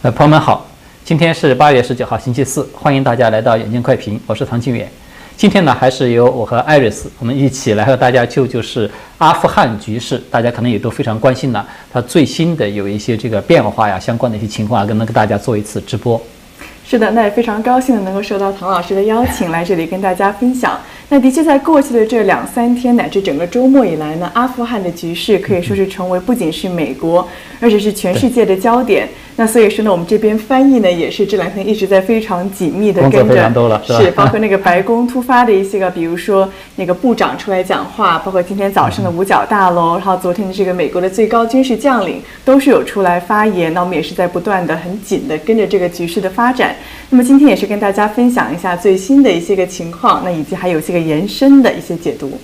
呃，朋友们好，今天是八月十九号，星期四，欢迎大家来到眼镜快评，我是唐清远。今天呢，还是由我和艾瑞斯，我们一起来和大家就就是阿富汗局势，大家可能也都非常关心呢，它最新的有一些这个变化呀，相关的一些情况啊，跟能跟大家做一次直播。是的，那也非常高兴能够受到唐老师的邀请，来这里跟大家分享。那的确，在过去的这两三天乃至整个周末以来呢，阿富汗的局势可以说是成为不仅是美国，而且是全世界的焦点。那所以说呢，我们这边翻译呢，也是这两天一直在非常紧密的跟着，是包括那个白宫突发的一些个，比如说那个部长出来讲话，包括今天早上的五角大楼，然后昨天的这个美国的最高军事将领都是有出来发言。那我们也是在不断的很紧的跟着这个局势的发展。那么今天也是跟大家分享一下最新的一些个情况，那以及还有些个延伸的一些解读。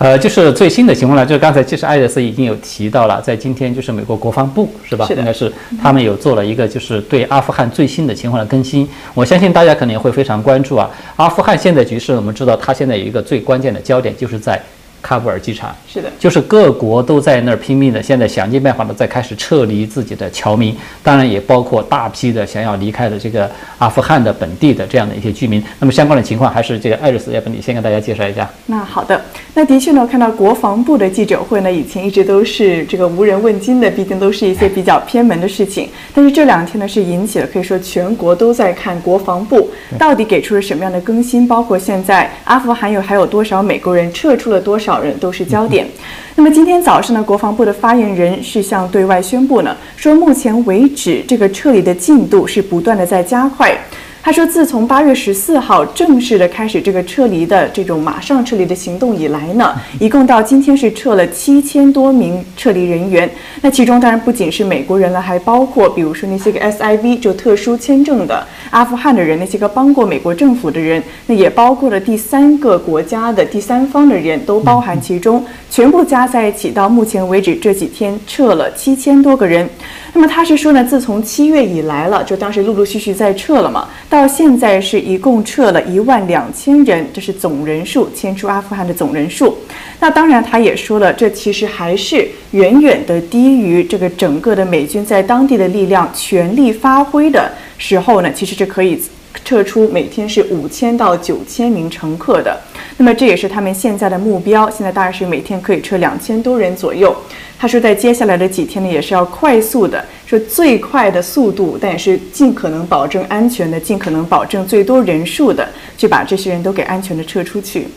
呃，就是最新的情况呢，就是刚才其实艾德斯已经有提到了，在今天就是美国国防部是吧？应该是他们有做了一个就是对阿富汗最新的情况的更新。我相信大家可能也会非常关注啊。阿富汗现在局势，我们知道它现在有一个最关键的焦点，就是在。喀布尔机场是的，就是各国都在那儿拼命的，现在想尽办法的在开始撤离自己的侨民，当然也包括大批的想要离开的这个阿富汗的本地的这样的一些居民。那么相关的情况，还是这个艾瑞斯，要不你先跟大家介绍一下？那好的，那的确呢，看到国防部的记者会呢，以前一直都是这个无人问津的，毕竟都是一些比较偏门的事情。但是这两天呢，是引起了可以说全国都在看国防部到底给出了什么样的更新，包括现在阿富汗有还有多少美国人撤出了多少。人都是焦点。那么今天早上呢，国防部的发言人是向对外宣布呢，说目前为止这个撤离的进度是不断的在加快。他说，自从八月十四号正式的开始这个撤离的这种马上撤离的行动以来呢，一共到今天是撤了七千多名撤离人员。那其中当然不仅是美国人了，还包括比如说那些个 SIV 就特殊签证的阿富汗的人，那些个帮过美国政府的人，那也包括了第三个国家的第三方的人都包含其中，全部加在一起，到目前为止这几天撤了七千多个人。那么他是说呢，自从七月以来了，就当时陆陆续续在撤了嘛，到现在是一共撤了一万两千人，这是总人数迁出阿富汗的总人数。那当然他也说了，这其实还是远远的低于这个整个的美军在当地的力量全力发挥的时候呢，其实是可以撤出每天是五千到九千名乘客的。那么这也是他们现在的目标，现在大概是每天可以撤两千多人左右。他说，在接下来的几天呢，也是要快速的，说最快的速度，但也是尽可能保证安全的，尽可能保证最多人数的，去把这些人都给安全的撤出去。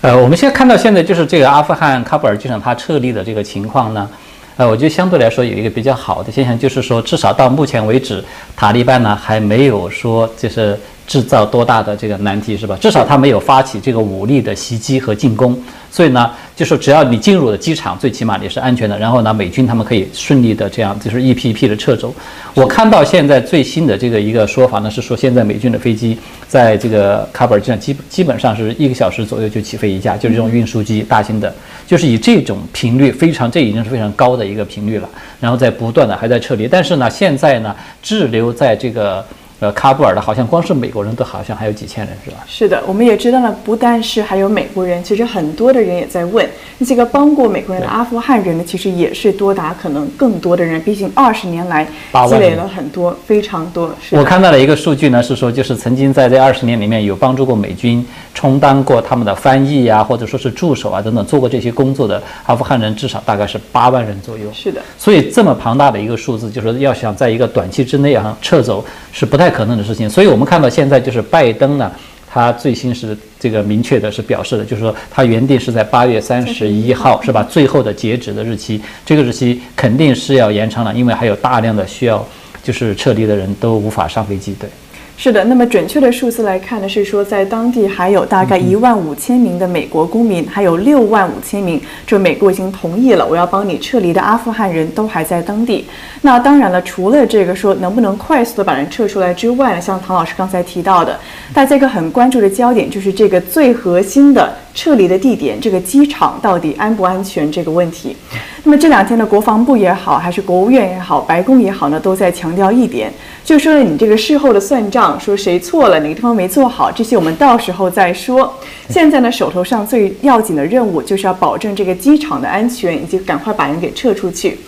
呃，我们现在看到现在就是这个阿富汗喀布尔机场它撤离的这个情况呢，呃，我觉得相对来说有一个比较好的现象，就是说至少到目前为止，塔利班呢还没有说就是制造多大的这个难题，是吧？至少他没有发起这个武力的袭击和进攻。所以呢，就是只要你进入了机场，最起码你是安全的。然后呢，美军他们可以顺利的这样，就是一批一批的撤走。我看到现在最新的这个一个说法呢，是说现在美军的飞机在这个喀布尔机场基基本上是一个小时左右就起飞一架，就是这种运输机，大型的，就是以这种频率非常，这已经是非常高的一个频率了。然后在不断的还在撤离，但是呢，现在呢滞留在这个。呃，喀布尔的好像光是美国人都好像还有几千人，是吧？是的，我们也知道了，不但是还有美国人，其实很多的人也在问，那些个帮过美国人的阿富汗人呢，其实也是多达可能更多的人，毕竟二十年来积累了很多，非常多。我看到了一个数据呢，是说就是曾经在这二十年里面有帮助过美军，充当过他们的翻译呀，或者说是助手啊等等，做过这些工作的阿富汗人至少大概是八万人左右。是的，所以这么庞大的一个数字，就是要想在一个短期之内啊撤走是不太。可能的事情，所以我们看到现在就是拜登呢，他最新是这个明确的是表示的，就是说他原定是在八月三十一号是吧？最后的截止的日期，这个日期肯定是要延长了，因为还有大量的需要就是撤离的人都无法上飞机，对。是的，那么准确的数字来看呢，是说在当地还有大概一万五千名的美国公民，还有六万五千名，就美国已经同意了我要帮你撤离的阿富汗人都还在当地。那当然了，除了这个说能不能快速的把人撤出来之外呢，像唐老师刚才提到的，大家一个很关注的焦点就是这个最核心的撤离的地点，这个机场到底安不安全这个问题。那么这两天的国防部也好，还是国务院也好，白宫也好呢，都在强调一点，就说你这个事后的算账，说谁错了，哪个地方没做好，这些我们到时候再说。现在呢，手头上最要紧的任务就是要保证这个机场的安全，以及赶快把人给撤出去。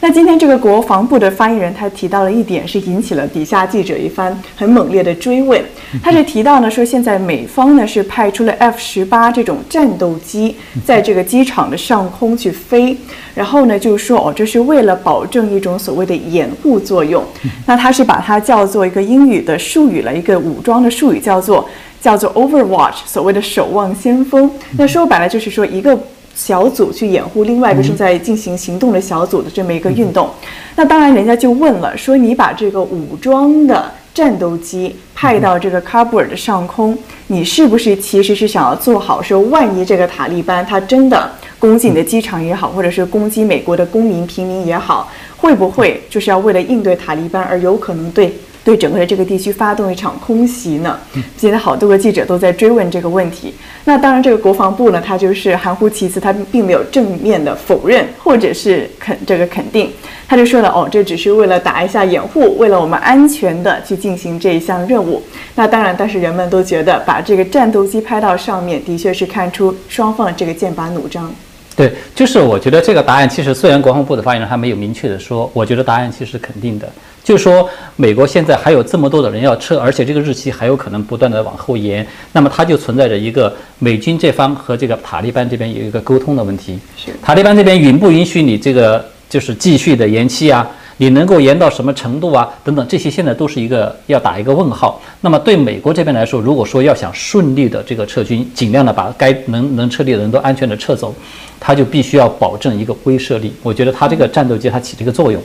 那今天这个国防部的发言人他提到了一点，是引起了底下记者一番很猛烈的追问。他是提到呢，说现在美方呢是派出了 F 十八这种战斗机在这个机场的上空去飞，然后呢就说哦，这是为了保证一种所谓的掩护作用。那他是把它叫做一个英语的术语了，一个武装的术语叫做叫做 Overwatch，所谓的守望先锋。那说白了就是说一个。小组去掩护另外一个正在进行行动的小组的这么一个运动，那当然人家就问了，说你把这个武装的战斗机派到这个喀布尔的上空，你是不是其实是想要做好说，万一这个塔利班他真的攻击你的机场也好，或者是攻击美国的公民平民也好，会不会就是要为了应对塔利班而有可能对？对整个的这个地区发动一场空袭呢？现在好多个记者都在追问这个问题。那当然，这个国防部呢，他就是含糊其辞，他并没有正面的否认或者是肯这个肯定，他就说了，哦，这只是为了打一下掩护，为了我们安全的去进行这一项任务。那当然，但是人们都觉得把这个战斗机拍到上面，的确是看出双方的这个剑拔弩张。对，就是我觉得这个答案其实虽然国防部的发言人还没有明确的说，我觉得答案其实肯定的。就是说美国现在还有这么多的人要撤，而且这个日期还有可能不断的往后延，那么它就存在着一个美军这方和这个塔利班这边有一个沟通的问题。是塔利班这边允不允许你这个就是继续的延期啊？你能够延到什么程度啊？等等，这些现在都是一个要打一个问号。那么对美国这边来说，如果说要想顺利的这个撤军，尽量的把该能能撤离的人都安全的撤走，他就必须要保证一个威慑力。我觉得他这个战斗机它起这个作用。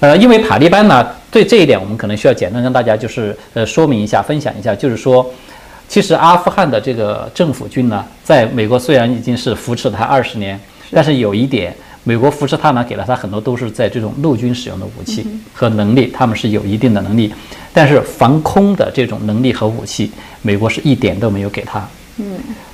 呃，因为塔利班呢，对这一点我们可能需要简单跟大家就是呃说明一下、分享一下，就是说，其实阿富汗的这个政府军呢，在美国虽然已经是扶持了他二十年，但是有一点，美国扶持他呢，给了他很多都是在这种陆军使用的武器和能力，他们是有一定的能力，但是防空的这种能力和武器，美国是一点都没有给他。嗯。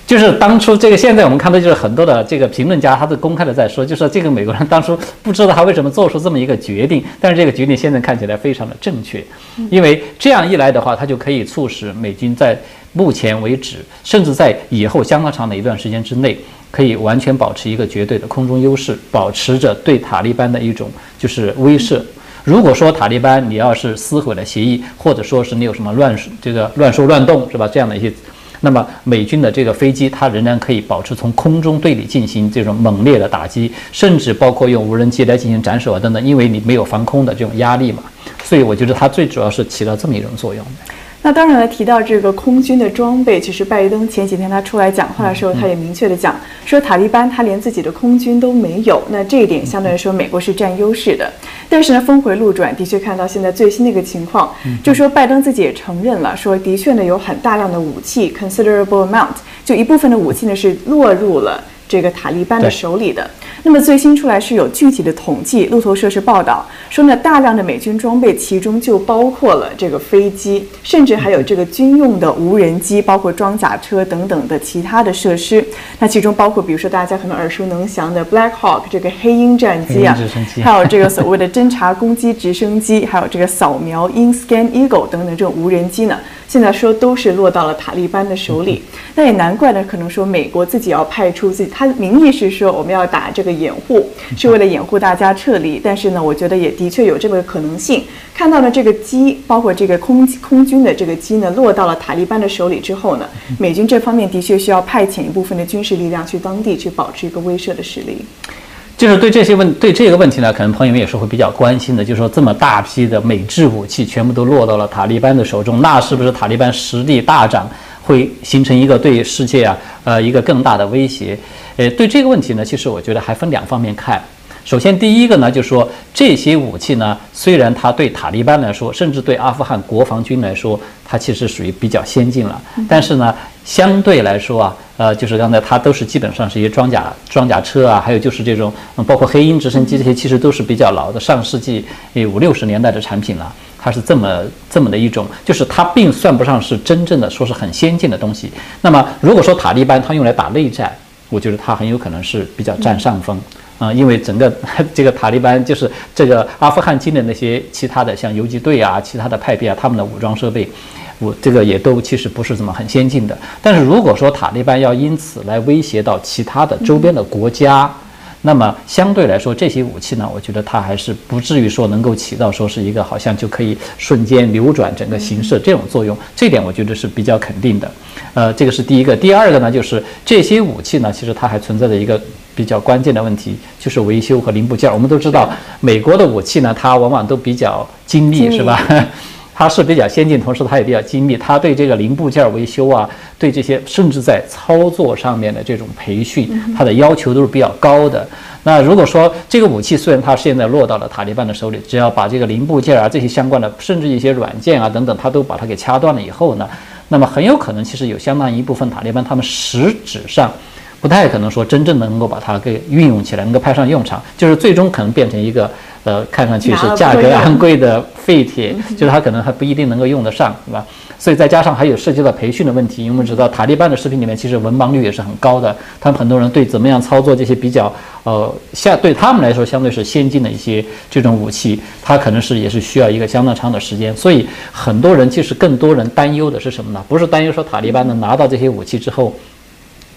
就是当初这个，现在我们看到就是很多的这个评论家，他都公开的在说，就说这个美国人当初不知道他为什么做出这么一个决定，但是这个决定现在看起来非常的正确，因为这样一来的话，他就可以促使美军在目前为止，甚至在以后相当长的一段时间之内，可以完全保持一个绝对的空中优势，保持着对塔利班的一种就是威慑。如果说塔利班你要是撕毁了协议，或者说是你有什么乱这个乱说乱动是吧？这样的一些。那么美军的这个飞机，它仍然可以保持从空中对你进行这种猛烈的打击，甚至包括用无人机来进行斩首啊等等，因为你没有防空的这种压力嘛，所以我觉得它最主要是起到这么一种作用。那当然了，提到这个空军的装备，其实拜登前几天他出来讲话的时候，他也明确的讲说，塔利班他连自己的空军都没有，那这一点相对来说美国是占优势的。但是呢，峰回路转，的确看到现在最新的一个情况，就说拜登自己也承认了，说的确呢有很大量的武器，considerable amount，就一部分的武器呢是落入了。这个塔利班的手里的，那么最新出来是有具体的统计，路透社是报道说呢，大量的美军装备，其中就包括了这个飞机，甚至还有这个军用的无人机，包括装甲车等等的其他的设施。那其中包括，比如说大家可能耳熟能详的 Black Hawk 这个黑鹰战机啊，还有这个所谓的侦察攻击直升机，还有这个扫描鹰 Scan Eagle 等等这种无人机呢。现在说都是落到了塔利班的手里，那也难怪呢。可能说美国自己要派出自己，他的名义是说我们要打这个掩护，是为了掩护大家撤离。但是呢，我觉得也的确有这个可能性。看到了这个机，包括这个空空军的这个机呢，落到了塔利班的手里之后呢，美军这方面的确需要派遣一部分的军事力量去当地去保持一个威慑的实力。就是对这些问对这个问题呢，可能朋友们也是会比较关心的。就是说，这么大批的美制武器全部都落到了塔利班的手中，那是不是塔利班实力大涨，会形成一个对世界啊，呃，一个更大的威胁？呃，对这个问题呢，其实我觉得还分两方面看。首先，第一个呢，就是说这些武器呢，虽然它对塔利班来说，甚至对阿富汗国防军来说，它其实属于比较先进了，但是呢，相对来说啊，呃，就是刚才它都是基本上是一些装甲装甲车啊，还有就是这种包括黑鹰直升机这些，其实都是比较老的上世纪五六十年代的产品了。它是这么这么的一种，就是它并算不上是真正的说是很先进的东西。那么如果说塔利班它用来打内战，我觉得它很有可能是比较占上风。啊，因为整个 这个塔利班就是这个阿富汗境的那些其他的像游击队啊、其他的派别啊，他们的武装设备，我这个也都其实不是怎么很先进的。但是如果说塔利班要因此来威胁到其他的周边的国家，那么相对来说，这些武器呢，我觉得它还是不至于说能够起到说是一个好像就可以瞬间扭转整个形势这种作用。这点我觉得是比较肯定的。呃，这个是第一个。第二个呢，就是这些武器呢，其实它还存在着一个比较关键的问题，就是维修和零部件。我们都知道，美国的武器呢，它往往都比较精密，是吧？它是比较先进，同时它也比较精密。它对这个零部件维修啊，对这些甚至在操作上面的这种培训，它的要求都是比较高的。那如果说这个武器虽然它现在落到了塔利班的手里，只要把这个零部件啊这些相关的，甚至一些软件啊等等，它都把它给掐断了以后呢，那么很有可能其实有相当一部分塔利班他们实质上不太可能说真正能够把它给运用起来，能够派上用场，就是最终可能变成一个。呃，看上去是价格昂贵的废铁，就是它可能还不一定能够用得上，对吧？所以再加上还有涉及到培训的问题，因为我们知道塔利班的视频里面其实文盲率也是很高的，他们很多人对怎么样操作这些比较呃相对他们来说相对是先进的一些这种武器，它可能是也是需要一个相当长的时间。所以很多人其实更多人担忧的是什么呢？不是担忧说塔利班能拿到这些武器之后，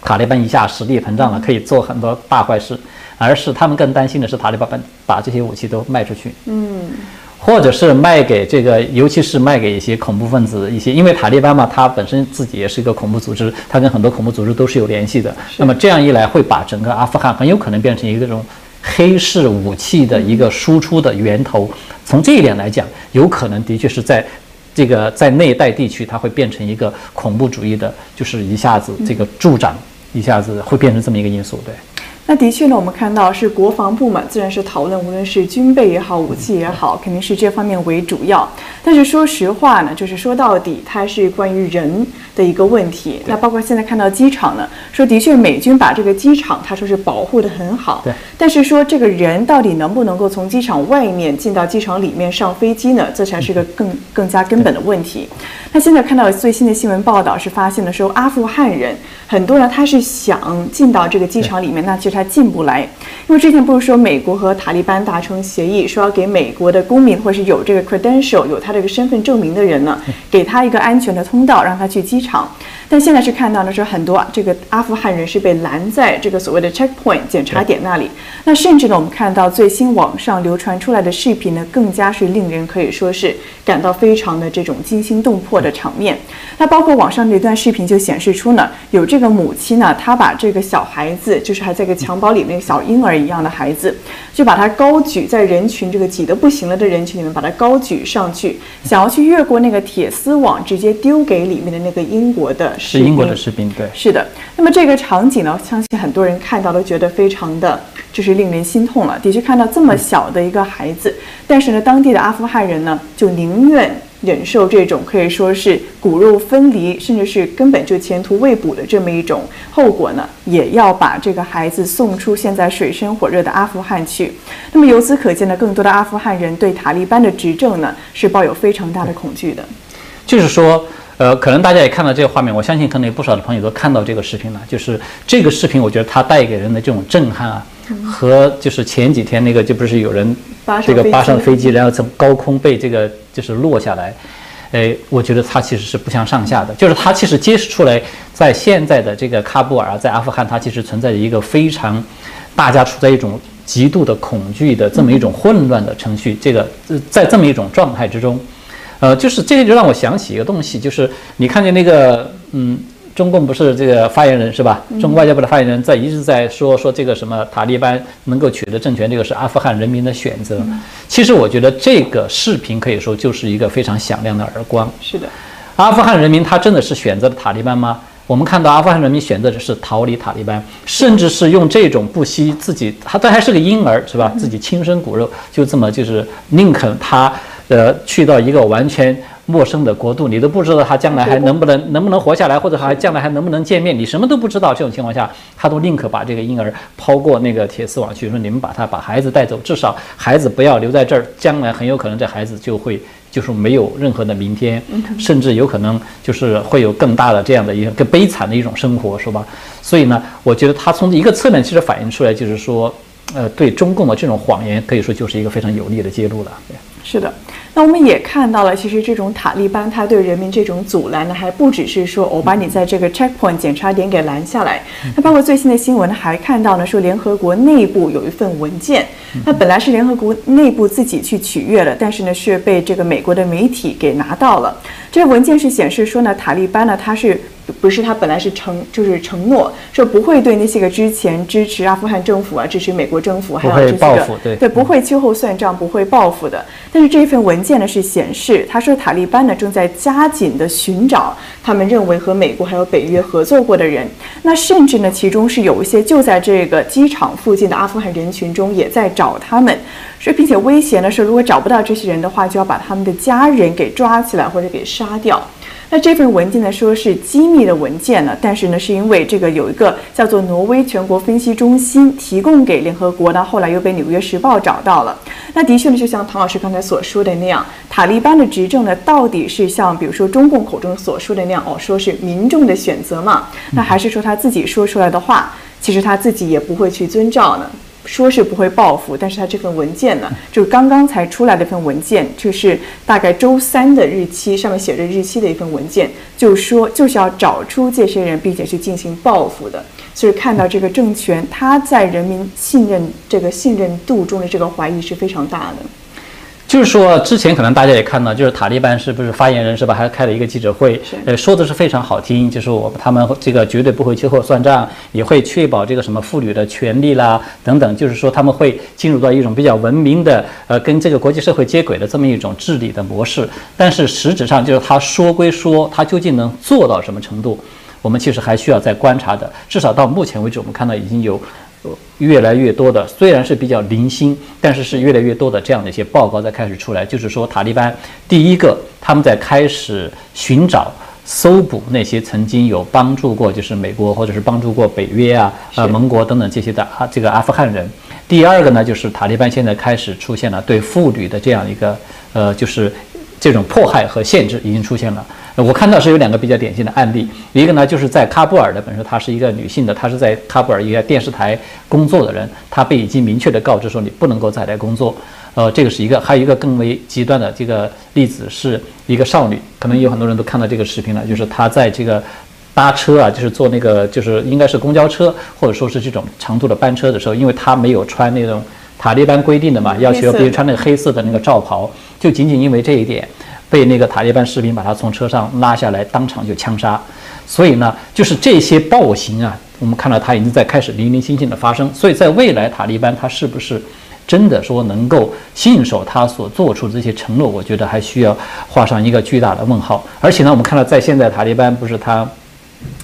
塔利班一下实力膨胀了，可以做很多大坏事。而是他们更担心的是塔利班把把这些武器都卖出去，嗯，或者是卖给这个，尤其是卖给一些恐怖分子，一些因为塔利班嘛，它本身自己也是一个恐怖组织，它跟很多恐怖组织都是有联系的。那么这样一来，会把整个阿富汗很有可能变成一个这种黑市武器的一个输出的源头。从这一点来讲，有可能的确是在这个在那一带地区，它会变成一个恐怖主义的，就是一下子这个助长，一下子会变成这么一个因素，对。那的确呢，我们看到是国防部嘛，自然是讨论，无论是军备也好，武器也好，肯定是这方面为主要。但是说实话呢，就是说到底，它是关于人的一个问题。那包括现在看到机场呢，说的确美军把这个机场，他说是保护得很好。对。但是说这个人到底能不能够从机场外面进到机场里面上飞机呢？这才是个更更加根本的问题。那现在看到最新的新闻报道是发现的说，阿富汗人很多人他是想进到这个机场里面，那其实。他进不来，因为之前不是说美国和塔利班达成协议，说要给美国的公民或是有这个 credential 有他这个身份证明的人呢，给他一个安全的通道，让他去机场。但现在是看到的是很多这个阿富汗人是被拦在这个所谓的 checkpoint 检查点那里。那甚至呢，我们看到最新网上流传出来的视频呢，更加是令人可以说是感到非常的这种惊心动魄的场面。那包括网上的一段视频就显示出呢，有这个母亲呢，她把这个小孩子，就是还在个襁褓里那个小婴儿一样的孩子，就把他高举在人群这个挤得不行了的人群里面，把他高举上去，想要去越过那个铁丝网，直接丢给里面的那个英国的。是英国的士兵，对，是的。那么这个场景呢，相信很多人看到都觉得非常的，就是令人心痛了。的确看到这么小的一个孩子，但是呢，当地的阿富汗人呢，就宁愿忍受这种可以说是骨肉分离，甚至是根本就前途未卜的这么一种后果呢，也要把这个孩子送出现在水深火热的阿富汗去。那么由此可见呢，更多的阿富汗人对塔利班的执政呢，是抱有非常大的恐惧的。就是说。呃，可能大家也看到这个画面，我相信可能有不少的朋友都看到这个视频了。就是这个视频，我觉得它带给人的这种震撼啊，和就是前几天那个就不是有人这个扒上飞机，然后从高空被这个就是落下来，哎，我觉得它其实是不相上下的。就是它其实揭示出来，在现在的这个喀布尔，在阿富汗，它其实存在着一个非常大家处在一种极度的恐惧的这么一种混乱的程序。这个在这么一种状态之中。呃，就是这个就让我想起一个东西，就是你看见那个，嗯，中共不是这个发言人是吧？中国外交部的发言人在一直在说说这个什么塔利班能够取得政权，这个是阿富汗人民的选择。其实我觉得这个视频可以说就是一个非常响亮的耳光。是的，阿富汗人民他真的是选择了塔利班吗？我们看到阿富汗人民选择的是逃离塔利班，甚至是用这种不惜自己，他他还是个婴儿是吧？自己亲生骨肉，就这么就是宁肯他。呃，去到一个完全陌生的国度，你都不知道他将来还能不能能不能活下来，或者还将来还能不能见面，你什么都不知道。这种情况下，他都宁可把这个婴儿抛过那个铁丝网去，说你们把他把孩子带走，至少孩子不要留在这儿，将来很有可能这孩子就会就是没有任何的明天，甚至有可能就是会有更大的这样的一个更悲惨的一种生活，是吧？所以呢，我觉得他从一个侧面其实反映出来，就是说，呃，对中共的这种谎言，可以说就是一个非常有力的揭露了。是的。那我们也看到了，其实这种塔利班他对人民这种阻拦呢，还不只是说我把你在这个 checkpoint 检查点给拦下来。那包括最新的新闻还看到呢，说联合国内部有一份文件，那本来是联合国内部自己去取阅了，但是呢是被这个美国的媒体给拿到了。这个文件是显示说呢，塔利班呢他是。不是他本来是承就是承诺说不会对那些个之前支持阿富汗政府啊、支持美国政府还有这些个对对不会秋后算账、不会报复的。但是这一份文件呢是显示，他说塔利班呢正在加紧的寻找他们认为和美国还有北约合作过的人。那甚至呢其中是有一些就在这个机场附近的阿富汗人群中也在找他们，说并且威胁呢是如果找不到这些人的话，就要把他们的家人给抓起来或者给杀掉。那这份文件呢，说是机密的文件呢，但是呢，是因为这个有一个叫做挪威全国分析中心提供给联合国呢，后来又被《纽约时报》找到了。那的确呢，就像唐老师刚才所说的那样，塔利班的执政呢，到底是像比如说中共口中所说的那样，哦，说是民众的选择嘛？那还是说他自己说出来的话，其实他自己也不会去遵照呢？说是不会报复，但是他这份文件呢，就是刚刚才出来的一份文件，就是大概周三的日期，上面写着日期的一份文件，就说就是要找出这些人，并且去进行报复的。所以看到这个政权，他在人民信任这个信任度中的这个怀疑是非常大的。就是说，之前可能大家也看到，就是塔利班是不是发言人是吧？还开了一个记者会，呃，说的是非常好听，就是我他们这个绝对不会秋后算账，也会确保这个什么妇女的权利啦等等，就是说他们会进入到一种比较文明的，呃，跟这个国际社会接轨的这么一种治理的模式。但是实质上，就是他说归说，他究竟能做到什么程度，我们其实还需要再观察的。至少到目前为止，我们看到已经有。越来越多的，虽然是比较零星，但是是越来越多的这样的一些报告在开始出来，就是说塔利班第一个他们在开始寻找、搜捕那些曾经有帮助过，就是美国或者是帮助过北约啊、呃盟国等等这些的啊这个阿富汗人。第二个呢，就是塔利班现在开始出现了对妇女的这样一个呃，就是这种迫害和限制已经出现了。我看到是有两个比较典型的案例，一个呢就是在喀布尔的，本身她是一个女性的，她是在喀布尔一个电视台工作的人，她被已经明确的告知说你不能够再来工作，呃，这个是一个，还有一个更为极端的这个例子是一个少女，可能有很多人都看到这个视频了，就是她在这个搭车啊，就是坐那个就是应该是公交车或者说是这种长途的班车的时候，因为她没有穿那种塔利班规定的嘛，要求必须穿那个黑色的那个罩袍，就仅仅因为这一点。被那个塔利班士兵把他从车上拉下来，当场就枪杀。所以呢，就是这些暴行啊，我们看到他已经在开始零零星星的发生。所以在未来，塔利班他是不是真的说能够信守他所做出的这些承诺？我觉得还需要画上一个巨大的问号。而且呢，我们看到在现在塔利班不是他。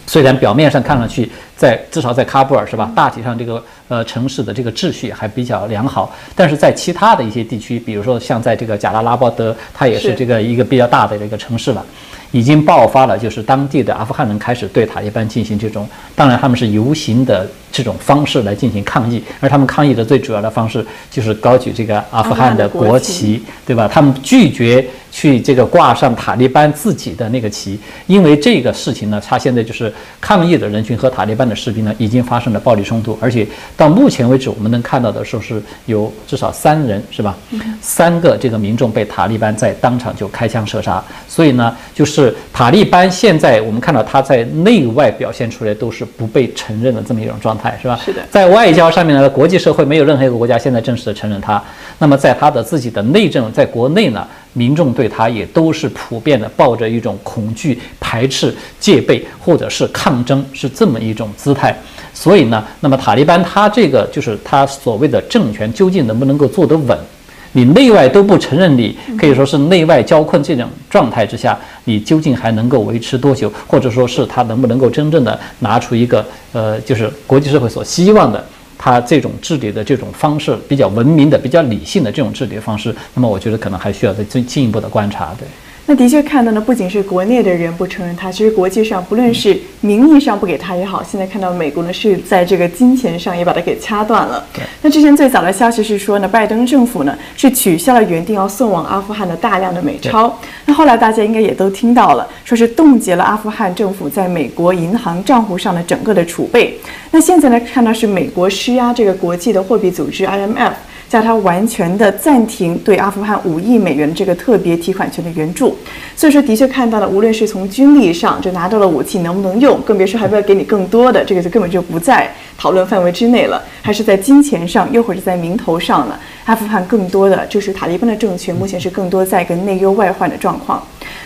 虽然表面上看上去，在至少在喀布尔是吧，大体上这个呃城市的这个秩序还比较良好，但是在其他的一些地区，比如说像在这个贾拉拉巴德，它也是这个一个比较大的这个城市了。已经爆发了，就是当地的阿富汗人开始对塔利班进行这种，当然他们是游行的这种方式来进行抗议，而他们抗议的最主要的方式就是高举这个阿富汗的国旗，对吧？他们拒绝去这个挂上塔利班自己的那个旗，因为这个事情呢，他现在就是抗议的人群和塔利班的士兵呢已经发生了暴力冲突，而且到目前为止我们能看到的说是有至少三人是吧？三个这个民众被塔利班在当场就开枪射杀，所以呢就是。塔利班现在我们看到他在内外表现出来都是不被承认的这么一种状态，是吧？是的。在外交上面呢，国际社会没有任何一个国家现在正式的承认他。那么在他的自己的内政，在国内呢，民众对他也都是普遍的抱着一种恐惧、排斥、戒备或者是抗争，是这么一种姿态。所以呢，那么塔利班他这个就是他所谓的政权究竟能不能够坐得稳？你内外都不承认，你可以说是内外交困这种状态之下，你究竟还能够维持多久？或者说是他能不能够真正的拿出一个呃，就是国际社会所希望的，他这种治理的这种方式比较文明的、比较理性的这种治理方式？那么我觉得可能还需要再进进一步的观察，对。那的确看到呢，不仅是国内的人不承认他，其实国际上不论是名义上不给他也好，现在看到美国呢是在这个金钱上也把他给掐断了。那之前最早的消息是说呢，拜登政府呢是取消了原定要送往阿富汗的大量的美钞。那后来大家应该也都听到了，说是冻结了阿富汗政府在美国银行账户上的整个的储备。那现在呢，看到是美国施压这个国际的货币组织 IMF。叫他完全的暂停对阿富汗五亿美元这个特别提款权的援助，所以说的确看到了，无论是从军力上，就拿到了武器能不能用，更别说还要给你更多的，这个就根本就不在讨论范围之内了。还是在金钱上，又或者在名头上呢？阿富汗更多的就是塔利班的政权，目前是更多在一个内忧外患的状况。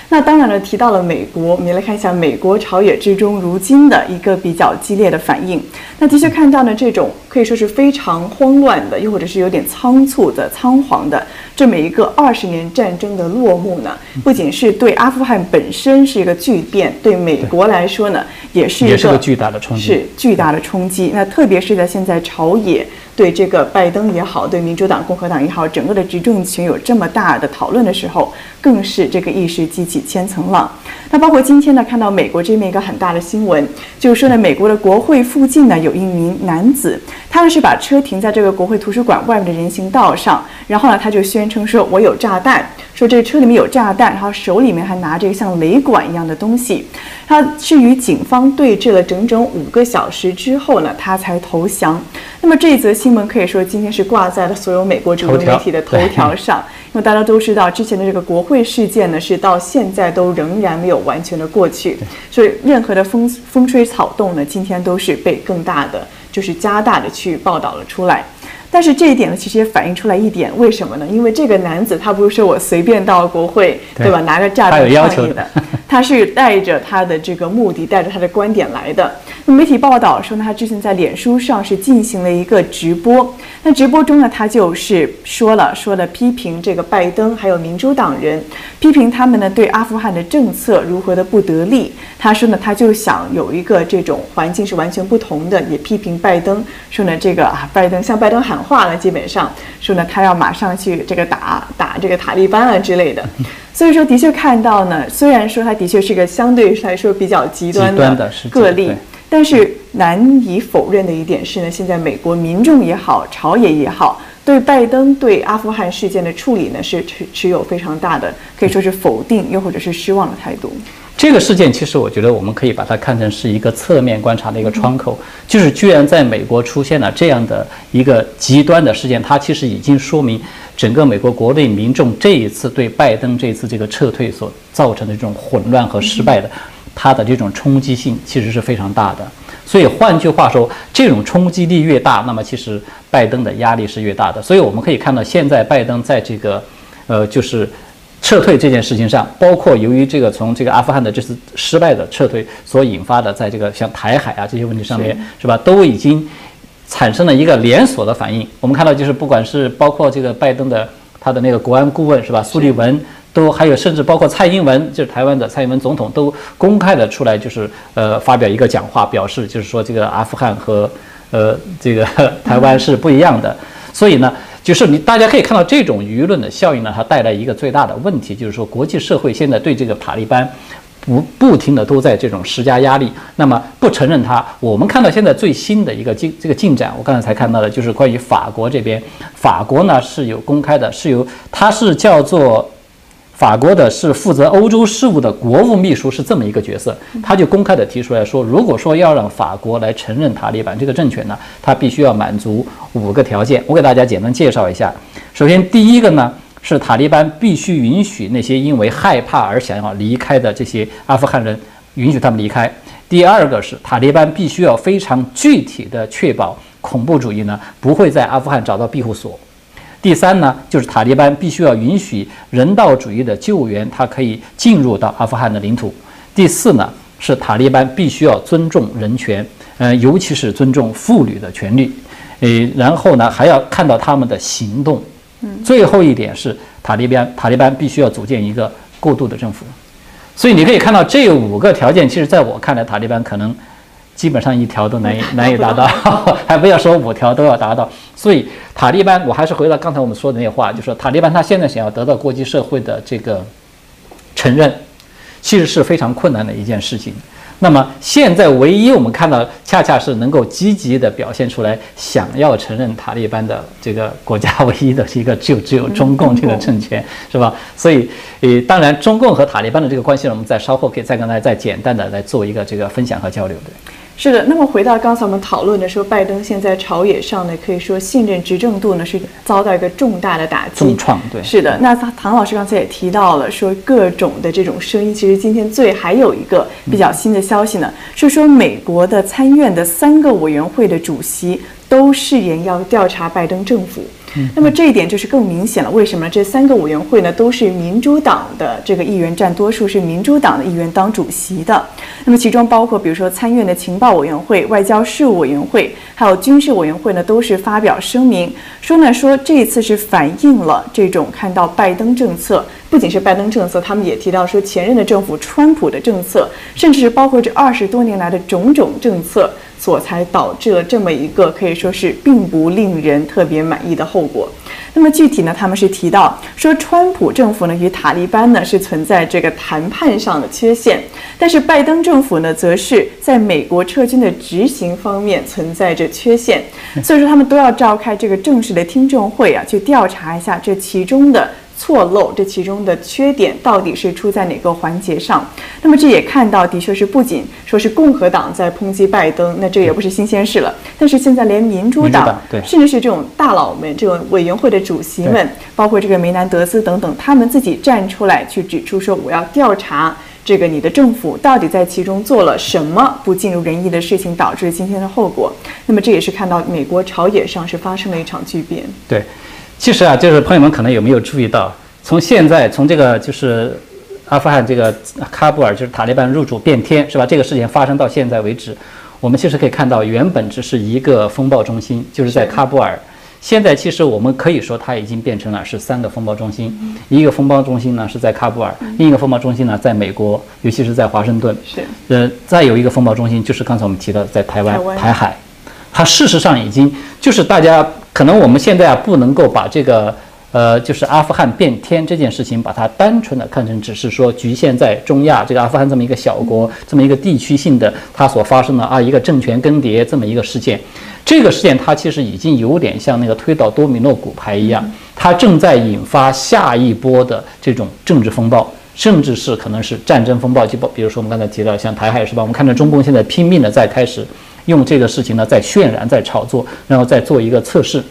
那当然了，提到了美国，我们也来看一下美国朝野之中如今的一个比较激烈的反应。那的确看到呢，这种可以说是非常慌乱的，又或者是有点仓促的、仓皇的这么一个二十年战争的落幕呢，不仅是对阿富汗本身是一个巨变，对美国来说呢，也是一个巨大的冲击，是巨大的冲击。那特别是在现在朝野。对这个拜登也好，对民主党、共和党也好，整个的执政群有这么大的讨论的时候，更是这个一时激起千层浪。那包括今天呢，看到美国这边一个很大的新闻，就是说呢，美国的国会附近呢有一名男子，他呢是把车停在这个国会图书馆外面的人行道上，然后呢他就宣称说我有炸弹，说这个车里面有炸弹，然后手里面还拿着像雷管一样的东西。他是与警方对峙了整整五个小时之后呢，他才投降。那么这则新闻可以说今天是挂在了所有美国主流媒体的头条上，因为大家都知道之前的这个国会事件呢，是到现在都仍然没有完全的过去，所以任何的风风吹草动呢，今天都是被更大的就是加大的去报道了出来。但是这一点呢，其实也反映出来一点，为什么呢？因为这个男子他不是说我随便到国会，对吧？拿个炸弹抗议的，他是带着他的这个目的，带着他的观点来的。那媒体报道说呢，他之前在脸书上是进行了一个直播，那直播中呢，他就是说了说了批评这个拜登还有民主党人，批评他们呢对阿富汗的政策如何的不得力。他说呢，他就想有一个这种环境是完全不同的，也批评拜登说呢，这个啊，拜登向拜登喊话了，基本上说呢，他要马上去这个打打这个塔利班啊之类的。所以说，的确看到呢，虽然说它的确是个相对来说比较极端的个例。但是难以否认的一点是呢，现在美国民众也好，朝野也好，对拜登对阿富汗事件的处理呢，是持持有非常大的，可以说是否定又或者是失望的态度。这个事件其实我觉得我们可以把它看成是一个侧面观察的一个窗口，就是居然在美国出现了这样的一个极端的事件，它其实已经说明整个美国国内民众这一次对拜登这次这个撤退所造成的这种混乱和失败的。它的这种冲击性其实是非常大的，所以换句话说，这种冲击力越大，那么其实拜登的压力是越大的。所以我们可以看到，现在拜登在这个，呃，就是撤退这件事情上，包括由于这个从这个阿富汗的这次失败的撤退所引发的，在这个像台海啊这些问题上面，是吧，都已经产生了一个连锁的反应。我们看到，就是不管是包括这个拜登的他的那个国安顾问，是吧，苏利文。都还有，甚至包括蔡英文，就是台湾的蔡英文总统，都公开的出来，就是呃发表一个讲话，表示就是说这个阿富汗和呃这个 台湾是不一样的。所以呢，就是你大家可以看到这种舆论的效应呢，它带来一个最大的问题，就是说国际社会现在对这个塔利班不不停的都在这种施加压力，那么不承认他。我们看到现在最新的一个进这个进展，我刚才才看到的，就是关于法国这边，法国呢是有公开的，是由它是叫做。法国的是负责欧洲事务的国务秘书是这么一个角色，他就公开的提出来说，如果说要让法国来承认塔利班这个政权呢，他必须要满足五个条件。我给大家简单介绍一下。首先，第一个呢是塔利班必须允许那些因为害怕而想要离开的这些阿富汗人允许他们离开。第二个是塔利班必须要非常具体的确保恐怖主义呢不会在阿富汗找到庇护所。第三呢，就是塔利班必须要允许人道主义的救援，它可以进入到阿富汗的领土。第四呢，是塔利班必须要尊重人权，呃，尤其是尊重妇女的权利。诶，然后呢，还要看到他们的行动。嗯，最后一点是塔利班，塔利班必须要组建一个过渡的政府。所以你可以看到这五个条件，其实在我看来，塔利班可能。基本上一条都难以 难以达到，还不要说五条都要达到。所以塔利班，我还是回到刚才我们说的那些话，就说塔利班他现在想要得到国际社会的这个承认，其实是非常困难的一件事情。那么现在唯一我们看到，恰恰是能够积极的表现出来，想要承认塔利班的这个国家，唯一的一个就只有中共这个政权，是吧？所以，呃，当然中共和塔利班的这个关系呢，我们在稍后可以再跟大家再简单的来做一个这个分享和交流，对。是的，那么回到刚才我们讨论的说，拜登现在朝野上呢，可以说信任执政度呢是遭到一个重大的打击，重创。对，是的。那唐老师刚才也提到了，说各种的这种声音，其实今天最还有一个比较新的消息呢，是说美国的参院的三个委员会的主席都誓言要调查拜登政府。那么这一点就是更明显了，为什么这三个委员会呢都是民主党的这个议员占多数，是民主党的议员当主席的？那么其中包括比如说参院的情报委员会、外交事务委员会，还有军事委员会呢，都是发表声明说呢，说这一次是反映了这种看到拜登政策，不仅是拜登政策，他们也提到说前任的政府川普的政策，甚至是包括这二十多年来的种种政策。所才导致了这么一个可以说是并不令人特别满意的后果。那么具体呢，他们是提到说，川普政府呢与塔利班呢是存在这个谈判上的缺陷，但是拜登政府呢则是在美国撤军的执行方面存在着缺陷，所以说他们都要召开这个正式的听证会啊，去调查一下这其中的。错漏，这其中的缺点到底是出在哪个环节上？那么这也看到，的确是不仅说是共和党在抨击拜登，那这也不是新鲜事了。但是现在连民主党，甚至是这种大佬们、这种委员会的主席们，包括这个梅南德斯等等，他们自己站出来去指出说，我要调查这个你的政府到底在其中做了什么不尽如人意的事情，导致今天的后果。那么这也是看到美国朝野上是发生了一场巨变。对。其实啊，就是朋友们可能有没有注意到，从现在从这个就是阿富汗这个喀布尔就是塔利班入主变天是吧？这个事情发生到现在为止，我们其实可以看到，原本只是一个风暴中心，就是在喀布尔。现在其实我们可以说，它已经变成了是三个风暴中心。一个风暴中心呢是在喀布尔，另一个风暴中心呢在美国，尤其是在华盛顿。是。呃，再有一个风暴中心就是刚才我们提到在台湾台海，它事实上已经就是大家。可能我们现在啊不能够把这个呃，就是阿富汗变天这件事情，把它单纯的看成只是说局限在中亚这个阿富汗这么一个小国，这么一个地区性的它所发生的啊一个政权更迭这么一个事件。这个事件它其实已经有点像那个推倒多米诺骨牌一样，它正在引发下一波的这种政治风暴，甚至是可能是战争风暴。就比如说我们刚才提到像台海是吧？我们看到中共现在拼命的在开始。用这个事情呢，在渲染，在炒作，然后再做一个测试，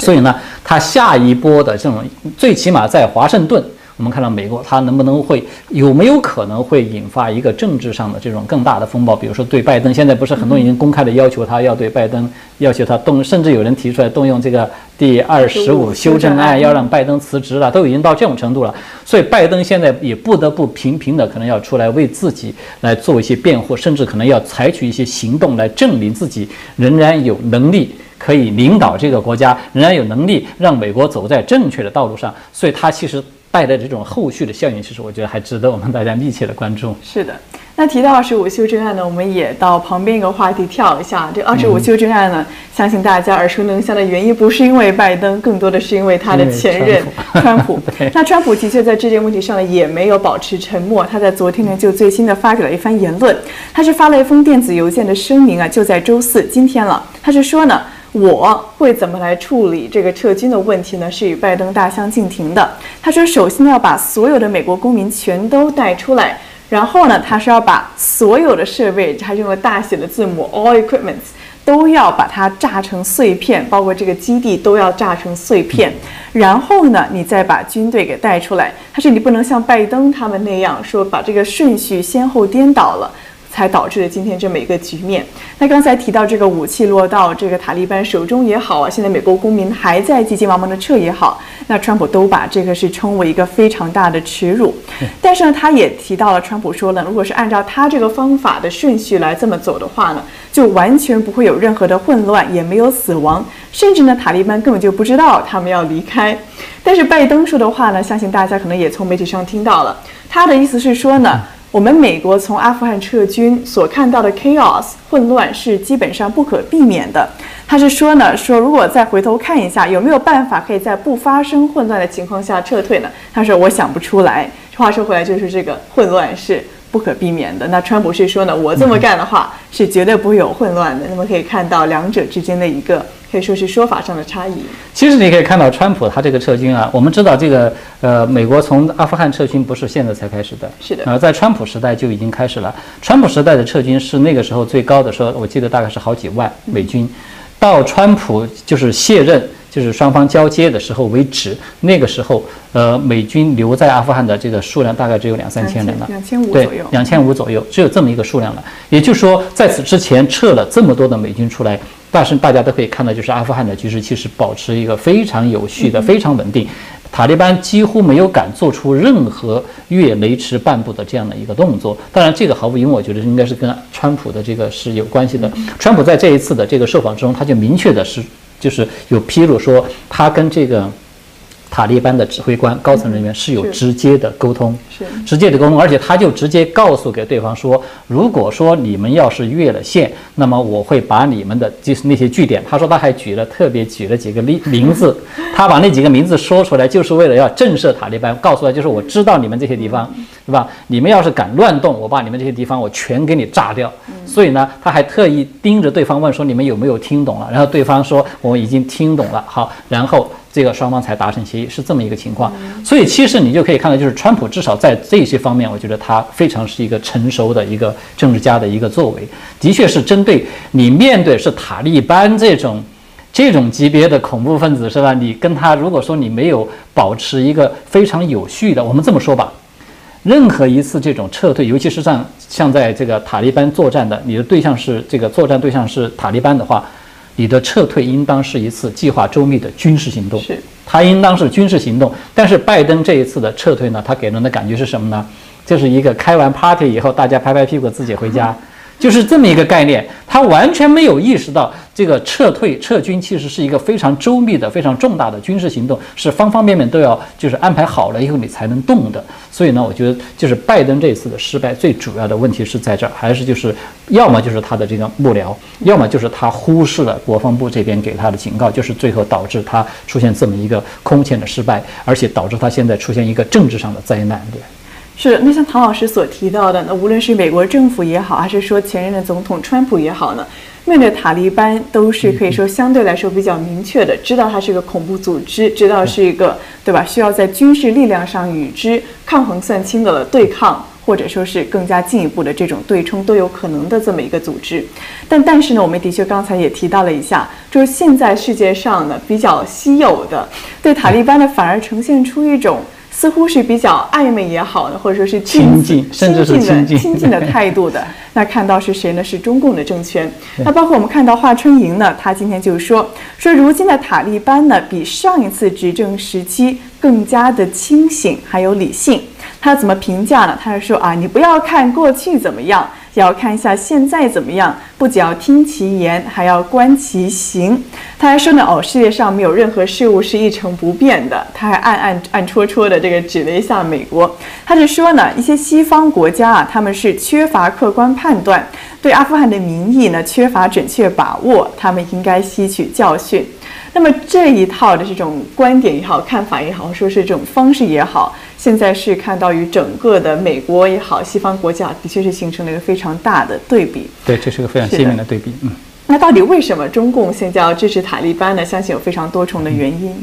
所以呢，它下一波的这种，最起码在华盛顿。我们看到美国，它能不能会有没有可能会引发一个政治上的这种更大的风暴？比如说对拜登，现在不是很多人已经公开的要求他要对拜登要求他动，甚至有人提出来动用这个第二十五修正案，要让拜登辞职了，都已经到这种程度了。所以拜登现在也不得不频频的可能要出来为自己来做一些辩护，甚至可能要采取一些行动来证明自己仍然有能力可以领导这个国家，仍然有能力让美国走在正确的道路上。所以他其实。带来的这种后续的效应，其实我觉得还值得我们大家密切的关注。是的，那提到二十五修正案呢，我们也到旁边一个话题跳一下。这二十五修正案呢，相信大家耳熟能详的原因不是因为拜登，更多的是因为他的前任川普。那川普的确在这件问题上呢，也没有保持沉默。他在昨天呢，就最新的发表了一番言论。他是发了一封电子邮件的声明啊，就在周四今天了。他是说呢。我会怎么来处理这个撤军的问题呢？是与拜登大相径庭的。他说，首先要把所有的美国公民全都带出来，然后呢，他是要把所有的设备，他用了大写的字母 all equipments，都要把它炸成碎片，包括这个基地都要炸成碎片。然后呢，你再把军队给带出来。他说，你不能像拜登他们那样说，把这个顺序先后颠倒了。才导致了今天这么一个局面。那刚才提到这个武器落到这个塔利班手中也好啊，现在美国公民还在急急忙忙的撤也好，那川普都把这个是称为一个非常大的耻辱。但是呢，他也提到了，川普说了，如果是按照他这个方法的顺序来这么走的话呢，就完全不会有任何的混乱，也没有死亡，甚至呢，塔利班根本就不知道他们要离开。但是拜登说的话呢，相信大家可能也从媒体上听到了，他的意思是说呢。我们美国从阿富汗撤军所看到的 chaos 混乱是基本上不可避免的。他是说呢，说如果再回头看一下，有没有办法可以在不发生混乱的情况下撤退呢？他说我想不出来。话说回来，就是这个混乱是不可避免的。那川普是说呢，我这么干的话是绝对不会有混乱的。那么可以看到两者之间的一个。可以说是说法上的差异。其实你可以看到，川普他这个撤军啊，我们知道这个呃，美国从阿富汗撤军不是现在才开始的，是的，呃，在川普时代就已经开始了。川普时代的撤军是那个时候最高的时候，我记得大概是好几万美军。到川普就是卸任，就是双方交接的时候为止，那个时候，呃，美军留在阿富汗的这个数量大概只有两三千人了，两千五左右，两千五左右，只有这么一个数量了。也就是说，在此之前撤了这么多的美军出来，但是大家都可以看到，就是阿富汗的局势其实保持一个非常有序的、非常稳定。塔利班几乎没有敢做出任何越雷池半步的这样的一个动作。当然，这个毫无疑问，我觉得应该是跟川普的这个是有关系的。川普在这一次的这个受访之中，他就明确的是，就是有披露说，他跟这个。塔利班的指挥官、高层人员是有直接的沟通，是直接的沟通，而且他就直接告诉给对方说，如果说你们要是越了线，那么我会把你们的就是那些据点，他说他还举了特别举了几个例名字，他把那几个名字说出来，就是为了要震慑塔利班，告诉他就是我知道你们这些地方，对吧？你们要是敢乱动，我把你们这些地方我全给你炸掉。所以呢，他还特意盯着对方问说，你们有没有听懂了？然后对方说我已经听懂了。好，然后。这个双方才达成协议，是这么一个情况。所以其实你就可以看到，就是川普至少在这些方面，我觉得他非常是一个成熟的一个政治家的一个作为，的确是针对你面对是塔利班这种这种级别的恐怖分子，是吧？你跟他如果说你没有保持一个非常有序的，我们这么说吧，任何一次这种撤退，尤其是像像在这个塔利班作战的，你的对象是这个作战对象是塔利班的话。你的撤退应当是一次计划周密的军事行动，是它应当是军事行动。但是拜登这一次的撤退呢，他给人的感觉是什么呢？就是一个开完 party 以后，大家拍拍屁股自己回家。就是这么一个概念，他完全没有意识到这个撤退撤军其实是一个非常周密的、非常重大的军事行动，是方方面面都要就是安排好了以后你才能动的。所以呢，我觉得就是拜登这次的失败最主要的问题是在这儿，还是就是要么就是他的这个幕僚，要么就是他忽视了国防部这边给他的警告，就是最后导致他出现这么一个空前的失败，而且导致他现在出现一个政治上的灾难。对。是，那像唐老师所提到的，那无论是美国政府也好，还是说前任的总统川普也好呢，面对塔利班都是可以说相对来说比较明确的，知道它是一个恐怖组织，知道是一个对吧？需要在军事力量上与之抗衡算清的对抗，或者说是更加进一步的这种对冲都有可能的这么一个组织。但但是呢，我们的确刚才也提到了一下，就是现在世界上呢比较稀有的，对塔利班呢反而呈现出一种。似乎是比较暧昧也好呢，或者说是亲近，甚至是亲近的亲近的态度的。那看到是谁呢？是中共的政权。那包括我们看到华春莹呢，她今天就说说，如今的塔利班呢，比上一次执政时期更加的清醒，还有理性。他怎么评价呢？他是说啊，你不要看过去怎么样。要看一下现在怎么样，不仅要听其言，还要观其行。他还说呢，哦，世界上没有任何事物是一成不变的。他还暗暗暗戳戳的这个指了一下美国，他是说呢，一些西方国家啊，他们是缺乏客观判断，对阿富汗的民意呢缺乏准确把握，他们应该吸取教训。那么这一套的这种观点也好，看法也好，说是这种方式也好。现在是看到与整个的美国也好，西方国家的确是形成了一个非常大的对比。对，这是个非常鲜明的对比。嗯，那到底为什么中共现在要支持塔利班呢？相信有非常多重的原因。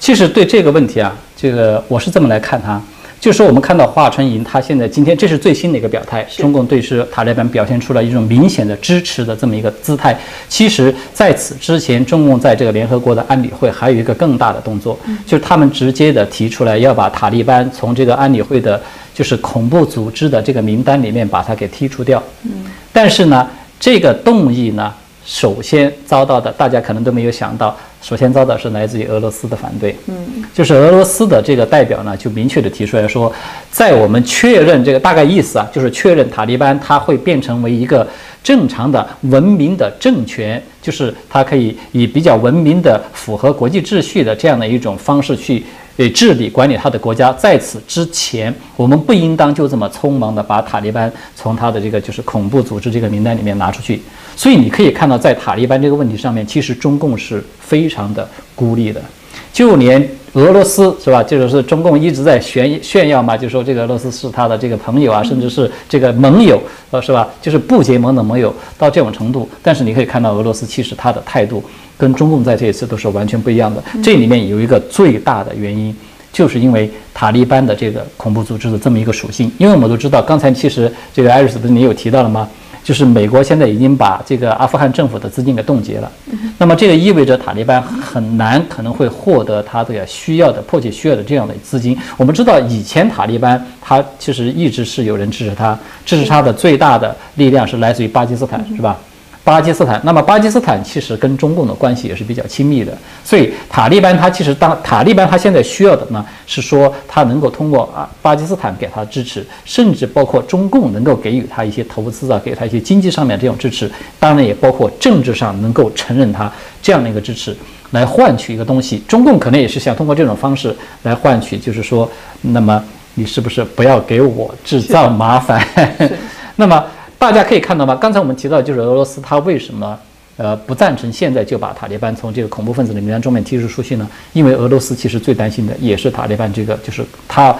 其实对这个问题啊，这个我是这么来看它。就是我们看到华春莹，他现在今天这是最新的一个表态，中共对是塔利班表现出了一种明显的支持的这么一个姿态。其实，在此之前，中共在这个联合国的安理会还有一个更大的动作，就是他们直接的提出来要把塔利班从这个安理会的，就是恐怖组织的这个名单里面把它给剔除掉。嗯，但是呢，这个动议呢，首先遭到的大家可能都没有想到。首先遭到是来自于俄罗斯的反对，嗯，就是俄罗斯的这个代表呢，就明确的提出来说，在我们确认这个大概意思啊，就是确认塔利班它会变成为一个正常的文明的政权，就是它可以以比较文明的、符合国际秩序的这样的一种方式去。对治理管理他的国家，在此之前，我们不应当就这么匆忙的把塔利班从他的这个就是恐怖组织这个名单里面拿出去。所以你可以看到，在塔利班这个问题上面，其实中共是非常的孤立的。就连俄罗斯是吧？就是中共一直在炫炫耀嘛，就说这个俄罗斯是他的这个朋友啊，甚至是这个盟友，呃，是吧？就是不结盟的盟友到这种程度。但是你可以看到，俄罗斯其实他的态度跟中共在这一次都是完全不一样的。这里面有一个最大的原因，就是因为塔利班的这个恐怖组织的这么一个属性。因为我们都知道，刚才其实这个艾瑞斯不是你有提到了吗？就是美国现在已经把这个阿富汗政府的资金给冻结了，那么这个意味着塔利班很难可能会获得他这个需要的迫切需要的这样的资金。我们知道以前塔利班他其实一直是有人支持他，支持他的最大的力量是来自于巴基斯坦，是吧？巴基斯坦，那么巴基斯坦其实跟中共的关系也是比较亲密的，所以塔利班他其实当塔利班他现在需要的呢，是说他能够通过啊巴基斯坦给他支持，甚至包括中共能够给予他一些投资啊，给他一些经济上面这种支持，当然也包括政治上能够承认他这样的一个支持，来换取一个东西。中共可能也是想通过这种方式来换取，就是说，那么你是不是不要给我制造麻烦？那么。大家可以看到吗？刚才我们提到，就是俄罗斯，他为什么呃不赞成现在就把塔利班从这个恐怖分子的名单中面踢出出去呢？因为俄罗斯其实最担心的也是塔利班这个，就是他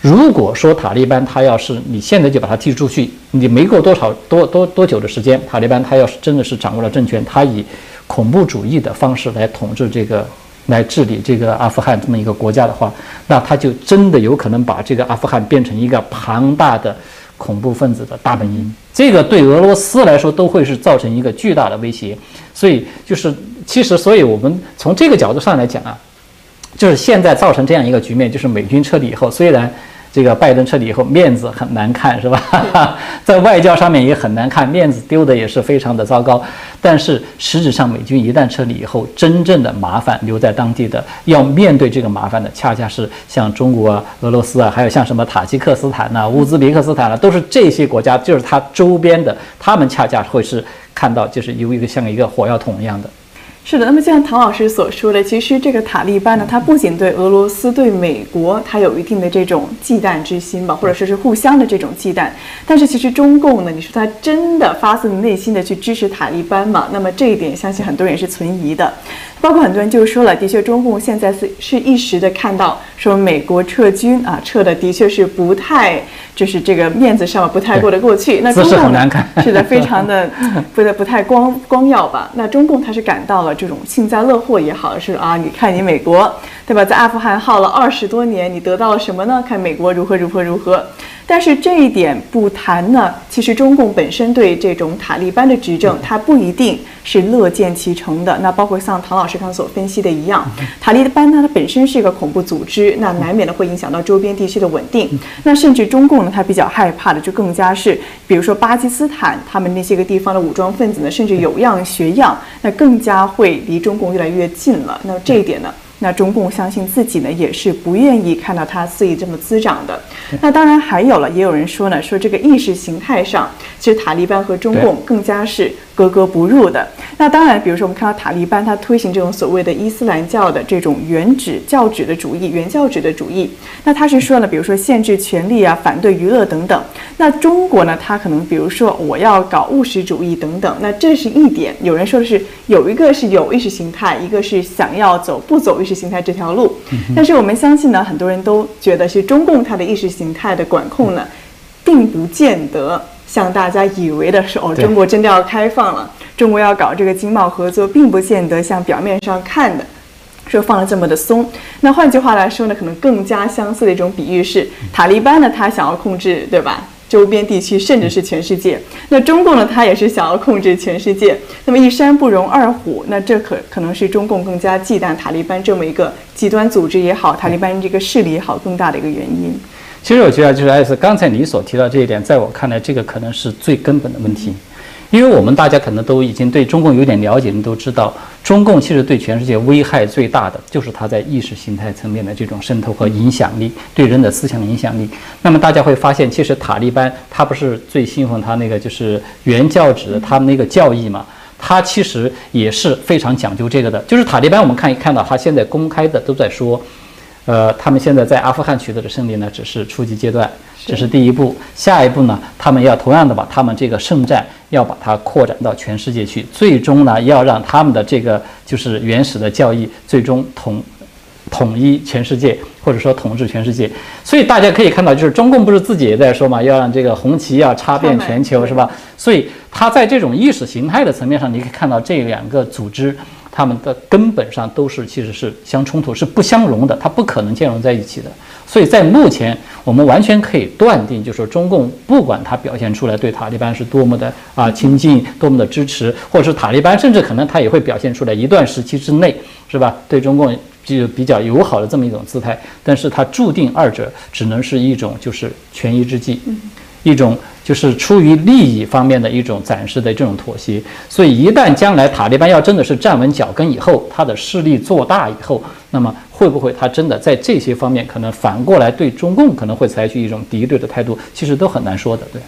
如果说塔利班他要是你现在就把他踢出去，你没过多少多多多久的时间，塔利班他要是真的是掌握了政权，他以恐怖主义的方式来统治这个来治理这个阿富汗这么一个国家的话，那他就真的有可能把这个阿富汗变成一个庞大的。恐怖分子的大本营，这个对俄罗斯来说都会是造成一个巨大的威胁。所以，就是其实，所以我们从这个角度上来讲啊，就是现在造成这样一个局面，就是美军撤离以后，虽然。这个拜登撤离以后面子很难看，是吧？在外交上面也很难看，面子丢的也是非常的糟糕。但是实质上，美军一旦撤离以后，真正的麻烦留在当地的，要面对这个麻烦的，恰恰是像中国啊、俄罗斯啊，还有像什么塔吉克斯坦呐、乌兹别克斯坦啊，都是这些国家，就是它周边的，他们恰恰会是看到，就是有一个像一个火药桶一样的。是的，那么就像唐老师所说的，其实这个塔利班呢，它不仅对俄罗斯、对美国，它有一定的这种忌惮之心吧，或者说是互相的这种忌惮。但是其实中共呢，你说他真的发自内心的去支持塔利班吗？那么这一点，相信很多人也是存疑的。包括很多人就说了，的确，中共现在是是一时的看到说美国撤军啊，撤的的确是不太，就是这个面子上不太过得过去。那中共是的，非常的 不得不太光光耀吧。那中共他是感到了这种幸灾乐祸也好，是啊，你看你美国对吧，在阿富汗耗了二十多年，你得到了什么呢？看美国如何如何如何。但是这一点不谈呢，其实中共本身对这种塔利班的执政，它不一定是乐见其成的。那包括像唐老师刚所分析的一样，塔利班呢，它本身是一个恐怖组织，那难免的会影响到周边地区的稳定。那甚至中共呢，它比较害怕的就更加是，比如说巴基斯坦他们那些个地方的武装分子呢，甚至有样学样，那更加会离中共越来越近了。那这一点呢？那中共相信自己呢，也是不愿意看到它肆意这么滋长的。那当然还有了，也有人说呢，说这个意识形态上，其实塔利班和中共更加是。格格不入的。那当然，比如说我们看到塔利班，他推行这种所谓的伊斯兰教的这种原旨教旨的主义、原教旨的主义。那他是说呢，比如说限制权利啊，反对娱乐等等。那中国呢，他可能比如说我要搞务实主义等等。那这是一点。有人说的是有一个是有意识形态，一个是想要走不走意识形态这条路。但是我们相信呢，很多人都觉得是中共它的意识形态的管控呢，并不见得。像大家以为的是哦，中国真的要开放了，中国要搞这个经贸合作，并不见得像表面上看的，说放的这么的松。那换句话来说呢，可能更加相似的一种比喻是，塔利班呢，他想要控制，对吧？周边地区甚至是全世界。那中共呢，他也是想要控制全世界。那么一山不容二虎，那这可可能是中共更加忌惮塔利班这么一个极端组织也好，塔利班这个势力也好，更大的一个原因。其实我觉得，就是艾斯刚才你所提到这一点，在我看来，这个可能是最根本的问题，因为我们大家可能都已经对中共有点了解，你都知道，中共其实对全世界危害最大的就是它在意识形态层面的这种渗透和影响力，对人的思想的影响力。那么大家会发现，其实塔利班他不是最信奉他那个就是原教旨，他们那个教义嘛，他其实也是非常讲究这个的。就是塔利班，我们看一看到他现在公开的都在说。呃，他们现在在阿富汗取得的胜利呢，只是初级阶段，这是第一步。下一步呢，他们要同样的把他们这个圣战要把它扩展到全世界去，最终呢，要让他们的这个就是原始的教义最终统统一全世界，或者说统治全世界。所以大家可以看到，就是中共不是自己也在说嘛，要让这个红旗要插遍全球，是吧？所以他在这种意识形态的层面上，你可以看到这两个组织。他们的根本上都是其实是相冲突，是不相容的，它不可能兼容在一起的。所以在目前，我们完全可以断定，就是说中共不管它表现出来对塔利班是多么的啊亲近，多么的支持，或者是塔利班甚至可能他也会表现出来一段时期之内，是吧？对中共就比较友好的这么一种姿态，但是它注定二者只能是一种就是权宜之计，一种。就是出于利益方面的一种暂时的这种妥协，所以一旦将来塔利班要真的是站稳脚跟以后，他的势力做大以后，那么会不会他真的在这些方面可能反过来对中共可能会采取一种敌对的态度，其实都很难说的，对。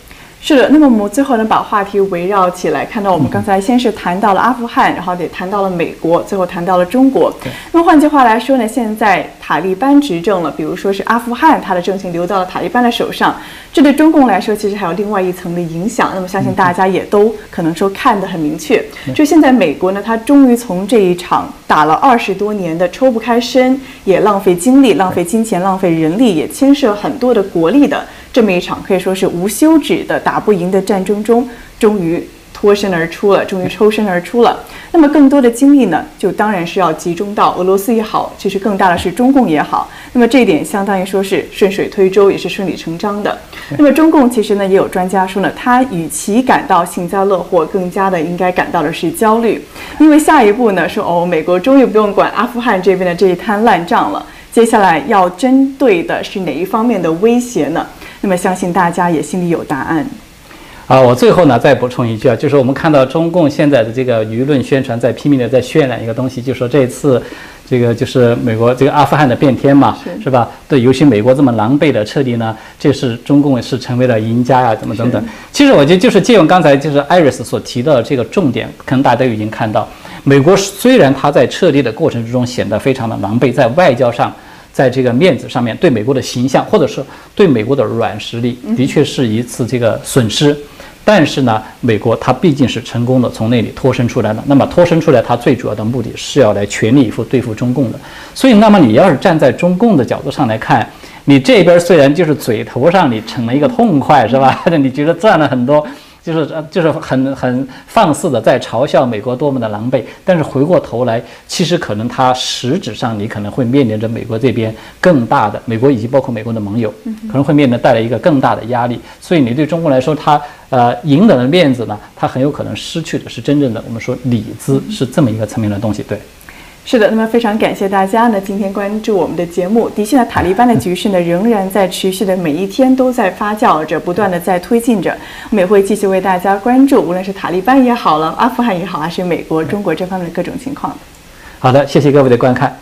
是的，那么我们最后呢，把话题围绕起来，看到我们刚才先是谈到了阿富汗，然后也谈到了美国，最后谈到了中国。那么换句话来说呢，现在塔利班执政了，比如说是阿富汗，它的政权流到了塔利班的手上，这对中共来说其实还有另外一层的影响。那么相信大家也都可能说看得很明确，就现在美国呢，它终于从这一场打了二十多年的抽不开身，也浪费精力、浪费金钱、浪费人力，也牵涉很多的国力的。这么一场可以说是无休止的打不赢的战争中，终于脱身而出了，终于抽身而出了。那么更多的精力呢，就当然是要集中到俄罗斯也好，其实更大的是中共也好。那么这一点相当于说是顺水推舟，也是顺理成章的。那么中共其实呢，也有专家说呢，他与其感到幸灾乐祸，更加的应该感到的是焦虑，因为下一步呢，说哦，美国终于不用管阿富汗这边的这一摊烂账了，接下来要针对的是哪一方面的威胁呢？那么相信大家也心里有答案。啊，我最后呢再补充一句啊，就是我们看到中共现在的这个舆论宣传在拼命的在渲染一个东西，就说这次这个就是美国这个阿富汗的变天嘛，是吧？对，尤其美国这么狼狈的撤离呢，这是中共是成为了赢家呀，怎么等等。其实我觉得就是借用刚才就是艾瑞斯所提到的这个重点，可能大家都已经看到，美国虽然它在撤离的过程之中显得非常的狼狈，在外交上。在这个面子上面，对美国的形象，或者是对美国的软实力，的确是一次这个损失。但是呢，美国它毕竟是成功的从那里脱身出来了。那么脱身出来，它最主要的目的是要来全力以赴对付中共的。所以，那么你要是站在中共的角度上来看，你这边虽然就是嘴头上你逞了一个痛快，是吧？你觉得赚了很多。就是呃，就是很很放肆的在嘲笑美国多么的狼狈，但是回过头来，其实可能它实质上你可能会面临着美国这边更大的美国以及包括美国的盟友，可能会面临带来一个更大的压力。所以你对中国来说，它呃赢得了面子呢，它很有可能失去的是真正的我们说里子，是这么一个层面的东西，对。是的，那么非常感谢大家呢，今天关注我们的节目。的确呢，塔利班的局势呢，仍然在持续的，每一天都在发酵着，不断的在推进着。我们也会继续为大家关注，无论是塔利班也好了，阿富汗也好，还是美国、中国这方面的各种情况。好的，谢谢各位的观看。